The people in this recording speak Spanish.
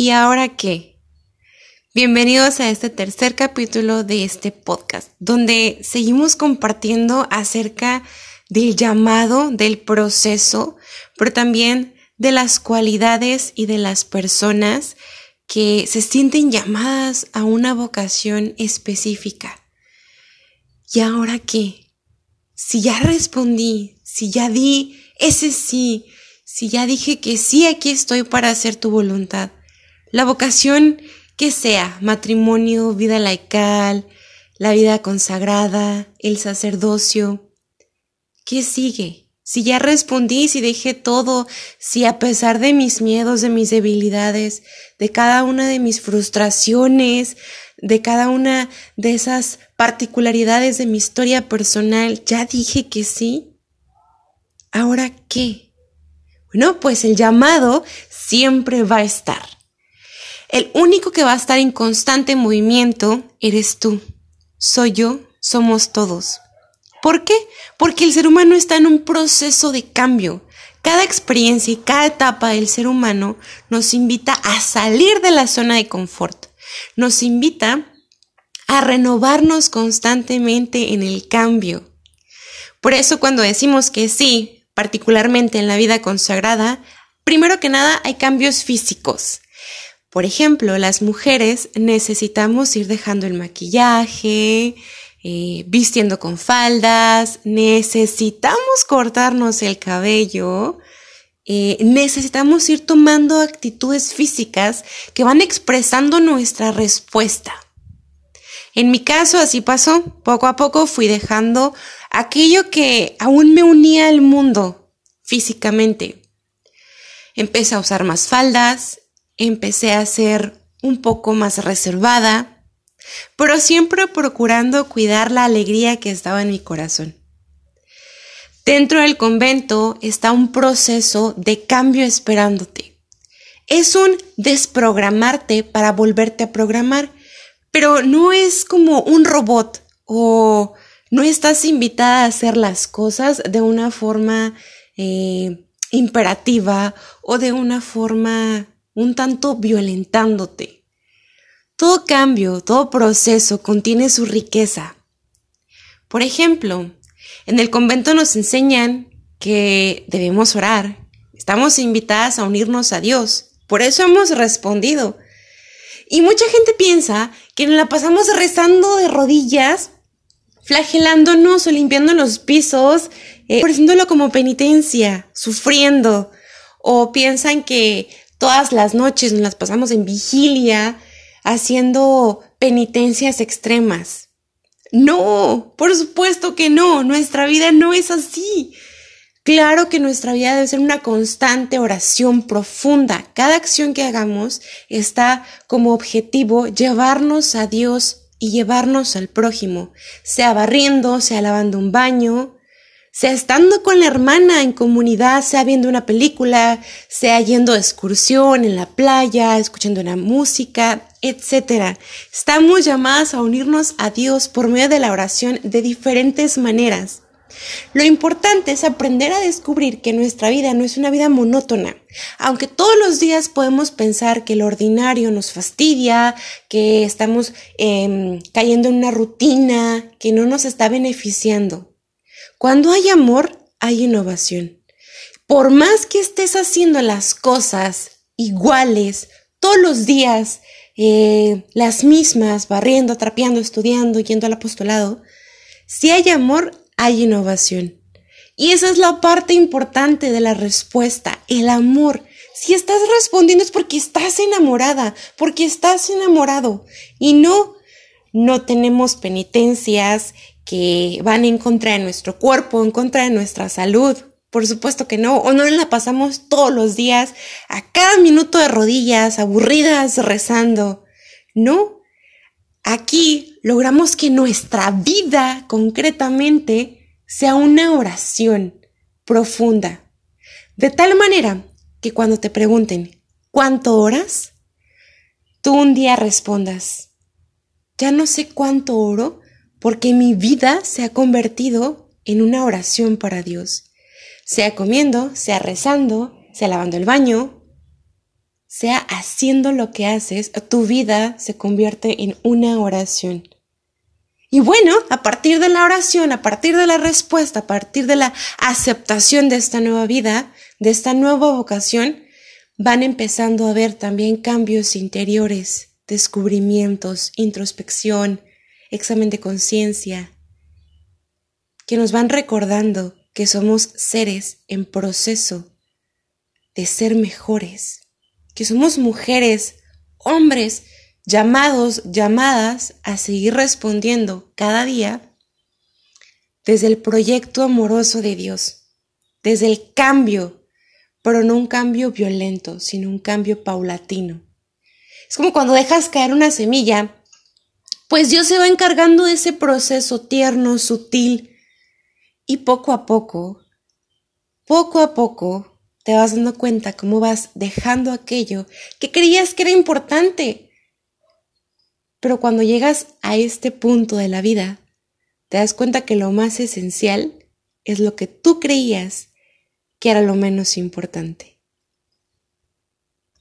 ¿Y ahora qué? Bienvenidos a este tercer capítulo de este podcast, donde seguimos compartiendo acerca del llamado, del proceso, pero también de las cualidades y de las personas que se sienten llamadas a una vocación específica. ¿Y ahora qué? Si ya respondí, si ya di ese sí, si ya dije que sí, aquí estoy para hacer tu voluntad, la vocación que sea, matrimonio, vida laical, la vida consagrada, el sacerdocio, ¿qué sigue? Si ya respondí, si dejé todo, si a pesar de mis miedos, de mis debilidades, de cada una de mis frustraciones, de cada una de esas particularidades de mi historia personal, ya dije que sí, ¿ahora qué? Bueno, pues el llamado siempre va a estar. El único que va a estar en constante movimiento eres tú. Soy yo, somos todos. ¿Por qué? Porque el ser humano está en un proceso de cambio. Cada experiencia y cada etapa del ser humano nos invita a salir de la zona de confort. Nos invita a renovarnos constantemente en el cambio. Por eso cuando decimos que sí, particularmente en la vida consagrada, primero que nada hay cambios físicos. Por ejemplo, las mujeres necesitamos ir dejando el maquillaje, eh, vistiendo con faldas, necesitamos cortarnos el cabello, eh, necesitamos ir tomando actitudes físicas que van expresando nuestra respuesta. En mi caso así pasó, poco a poco fui dejando aquello que aún me unía al mundo físicamente. Empecé a usar más faldas, empecé a ser un poco más reservada, pero siempre procurando cuidar la alegría que estaba en mi corazón. Dentro del convento está un proceso de cambio esperándote. Es un desprogramarte para volverte a programar, pero no es como un robot o no estás invitada a hacer las cosas de una forma eh, imperativa o de una forma un tanto violentándote. Todo cambio, todo proceso contiene su riqueza. Por ejemplo, en el convento nos enseñan que debemos orar. Estamos invitadas a unirnos a Dios. Por eso hemos respondido. Y mucha gente piensa que nos la pasamos rezando de rodillas, flagelándonos o limpiando los pisos, eh, ofreciéndolo como penitencia, sufriendo. O piensan que todas las noches nos las pasamos en vigilia haciendo penitencias extremas. No, por supuesto que no, nuestra vida no es así. Claro que nuestra vida debe ser una constante oración profunda. Cada acción que hagamos está como objetivo llevarnos a Dios y llevarnos al prójimo, sea barriendo, sea lavando un baño, sea estando con la hermana en comunidad, sea viendo una película, sea yendo de excursión en la playa, escuchando una música, etc. Estamos llamadas a unirnos a Dios por medio de la oración de diferentes maneras. Lo importante es aprender a descubrir que nuestra vida no es una vida monótona. Aunque todos los días podemos pensar que lo ordinario nos fastidia, que estamos em, cayendo en una rutina que no nos está beneficiando. Cuando hay amor, hay innovación. Por más que estés haciendo las cosas iguales todos los días, eh, las mismas, barriendo, trapeando, estudiando, yendo al apostolado, si hay amor, hay innovación. Y esa es la parte importante de la respuesta, el amor. Si estás respondiendo es porque estás enamorada, porque estás enamorado. Y no, no tenemos penitencias que van en contra de nuestro cuerpo, en contra de nuestra salud. Por supuesto que no, o no la pasamos todos los días a cada minuto de rodillas, aburridas, rezando. No, aquí logramos que nuestra vida concretamente sea una oración profunda. De tal manera que cuando te pregunten, ¿cuánto oras? Tú un día respondas, ya no sé cuánto oro, porque mi vida se ha convertido en una oración para Dios, sea comiendo, sea rezando, sea lavando el baño, sea haciendo lo que haces, tu vida se convierte en una oración. Y bueno, a partir de la oración, a partir de la respuesta, a partir de la aceptación de esta nueva vida, de esta nueva vocación, van empezando a ver también cambios interiores, descubrimientos, introspección, examen de conciencia, que nos van recordando que somos seres en proceso de ser mejores, que somos mujeres, hombres, llamados, llamadas a seguir respondiendo cada día desde el proyecto amoroso de Dios, desde el cambio, pero no un cambio violento, sino un cambio paulatino. Es como cuando dejas caer una semilla, pues Dios se va encargando de ese proceso tierno, sutil, y poco a poco, poco a poco, te vas dando cuenta cómo vas dejando aquello que creías que era importante. Pero cuando llegas a este punto de la vida, te das cuenta que lo más esencial es lo que tú creías que era lo menos importante.